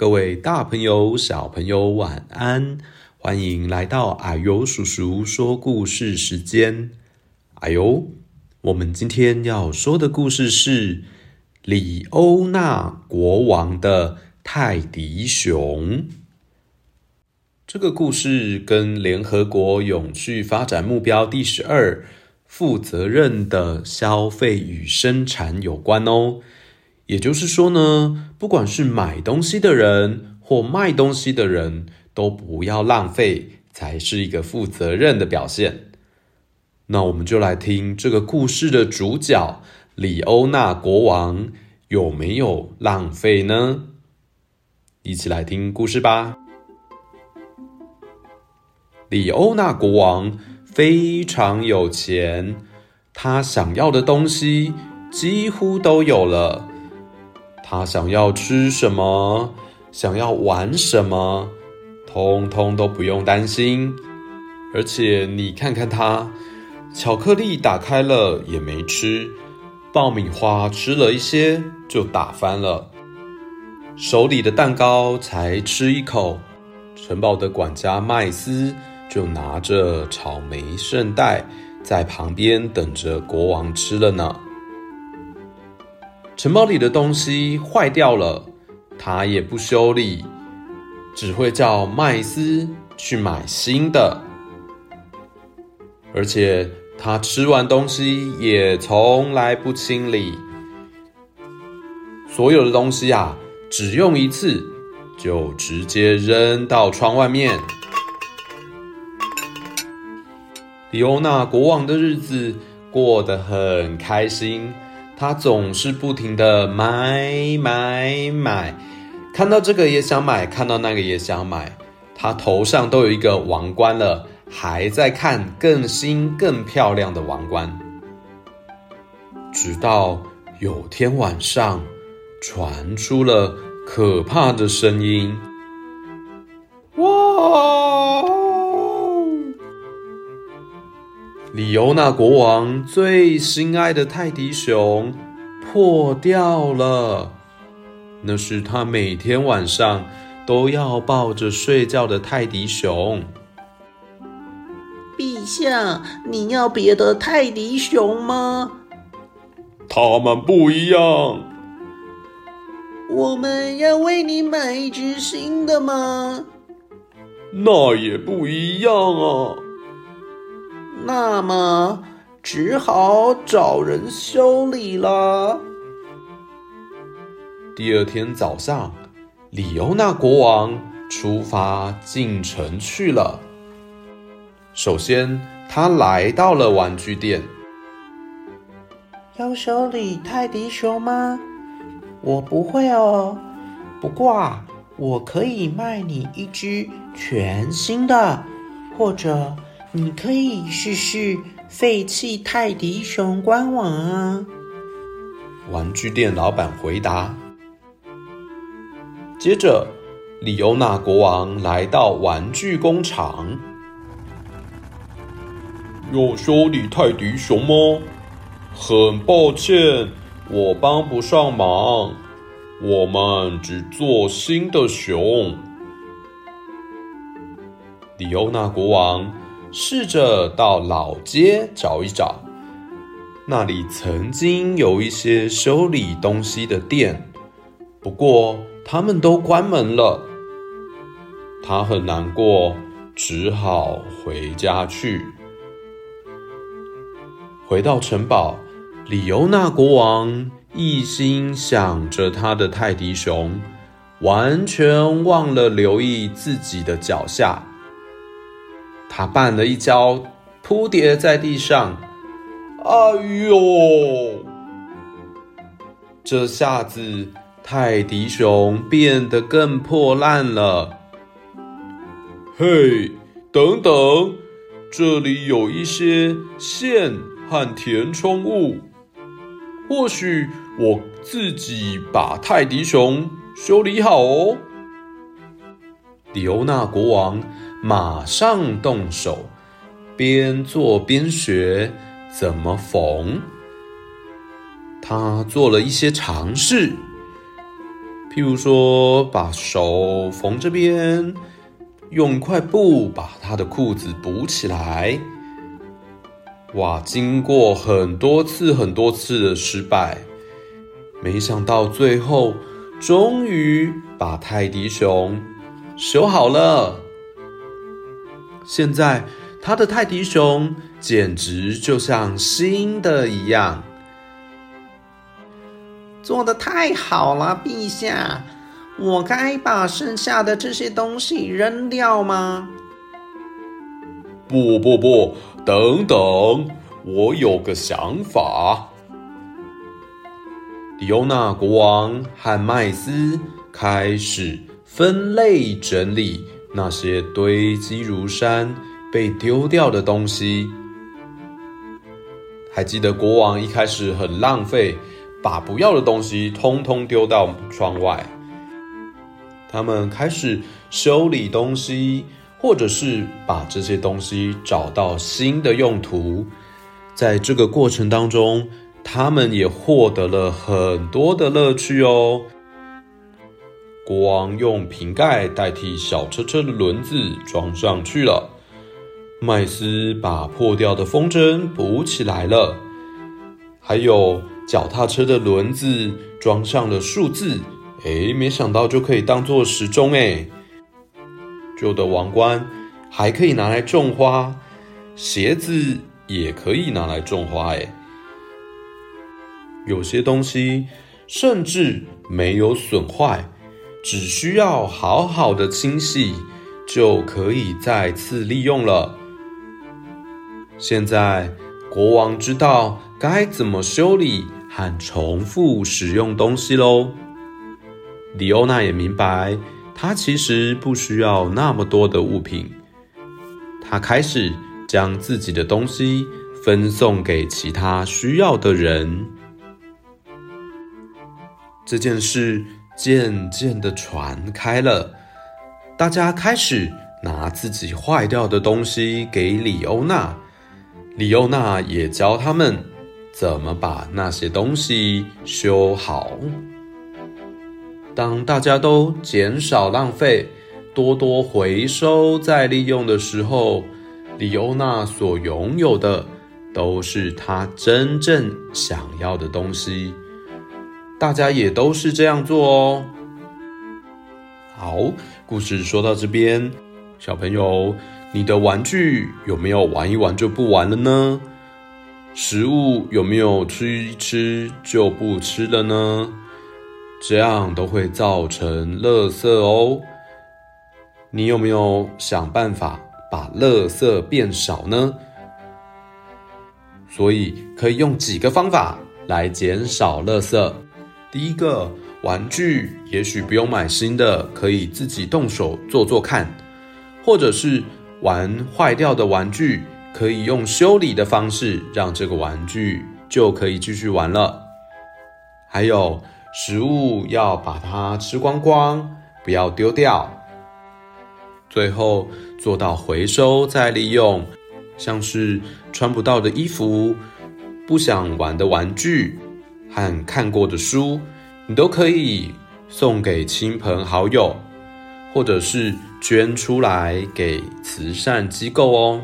各位大朋友、小朋友，晚安！欢迎来到啊呦叔叔说故事时间。啊呦，我们今天要说的故事是李欧那国王的泰迪熊。这个故事跟联合国永续发展目标第十二“负责任的消费与生产”有关哦。也就是说呢，不管是买东西的人或卖东西的人，都不要浪费，才是一个负责任的表现。那我们就来听这个故事的主角李欧那国王有没有浪费呢？一起来听故事吧。李欧那国王非常有钱，他想要的东西几乎都有了。他想要吃什么，想要玩什么，通通都不用担心。而且你看看他，巧克力打开了也没吃，爆米花吃了一些就打翻了，手里的蛋糕才吃一口，城堡的管家麦斯就拿着草莓圣代在旁边等着国王吃了呢。城堡里的东西坏掉了，他也不修理，只会叫麦斯去买新的。而且他吃完东西也从来不清理，所有的东西啊，只用一次就直接扔到窗外面。李欧娜国王的日子过得很开心。他总是不停的买买买，看到这个也想买，看到那个也想买。他头上都有一个王冠了，还在看更新更漂亮的王冠。直到有天晚上，传出了可怕的声音：“哇！”李欧纳国王最心爱的泰迪熊破掉了，那是他每天晚上都要抱着睡觉的泰迪熊。陛下，你要别的泰迪熊吗？他们不一样。我们要为你买一只新的吗？那也不一样啊。那么只好找人修理了。第二天早上，里欧那国王出发进城去了。首先，他来到了玩具店。要修理泰迪熊吗？我不会哦。不过啊，我可以卖你一只全新的，或者。你可以试试废弃泰迪熊官网啊！玩具店老板回答。接着，李欧那国王来到玩具工厂。要修理泰迪熊吗？很抱歉，我帮不上忙。我们只做新的熊。李欧那国王。试着到老街找一找，那里曾经有一些修理东西的店，不过他们都关门了。他很难过，只好回家去。回到城堡，李欧纳国王一心想着他的泰迪熊，完全忘了留意自己的脚下。他绊了一跤，扑跌在地上。哎呦！这下子泰迪熊变得更破烂了。嘿，等等，这里有一些线和填充物，或许我自己把泰迪熊修理好哦。李欧那国王。马上动手，边做边学怎么缝。他做了一些尝试，譬如说，把手缝这边，用一块布把他的裤子补起来。哇，经过很多次、很多次的失败，没想到最后终于把泰迪熊修好了。现在他的泰迪熊简直就像新的一样。做的太好了，陛下！我该把剩下的这些东西扔掉吗？不不不，等等，我有个想法。迪欧娜国王和麦斯开始分类整理那些堆积如山、被丢掉的东西。还记得国王一开始很浪费。把不要的东西通通丢到窗外。他们开始修理东西，或者是把这些东西找到新的用途。在这个过程当中，他们也获得了很多的乐趣哦。国王用瓶盖代替小车车的轮子装上去了。麦斯把破掉的风筝补起来了。还有。脚踏车的轮子装上了数字，诶，没想到就可以当做时钟诶。旧的王冠还可以拿来种花，鞋子也可以拿来种花诶。有些东西甚至没有损坏，只需要好好的清洗，就可以再次利用了。现在国王知道该怎么修理。和重复使用东西喽。李欧娜也明白，她其实不需要那么多的物品。她开始将自己的东西分送给其他需要的人。这件事渐渐的传开了，大家开始拿自己坏掉的东西给李欧娜，李欧娜也教他们。怎么把那些东西修好？当大家都减少浪费，多多回收再利用的时候，李欧娜所拥有的都是她真正想要的东西。大家也都是这样做哦。好，故事说到这边，小朋友，你的玩具有没有玩一玩就不玩了呢？食物有没有吃一吃就不吃了呢？这样都会造成垃圾哦。你有没有想办法把垃圾变少呢？所以可以用几个方法来减少垃圾。第一个，玩具也许不用买新的，可以自己动手做做看，或者是玩坏掉的玩具。可以用修理的方式，让这个玩具就可以继续玩了。还有，食物要把它吃光光，不要丢掉。最后做到回收再利用，像是穿不到的衣服、不想玩的玩具和看过的书，你都可以送给亲朋好友，或者是捐出来给慈善机构哦。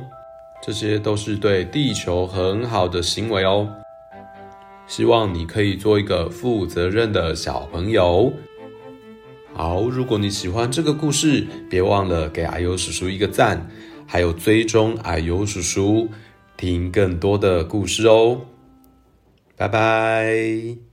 这些都是对地球很好的行为哦。希望你可以做一个负责任的小朋友。好，如果你喜欢这个故事，别忘了给啊呦叔叔一个赞，还有追踪啊呦叔叔，听更多的故事哦。拜拜。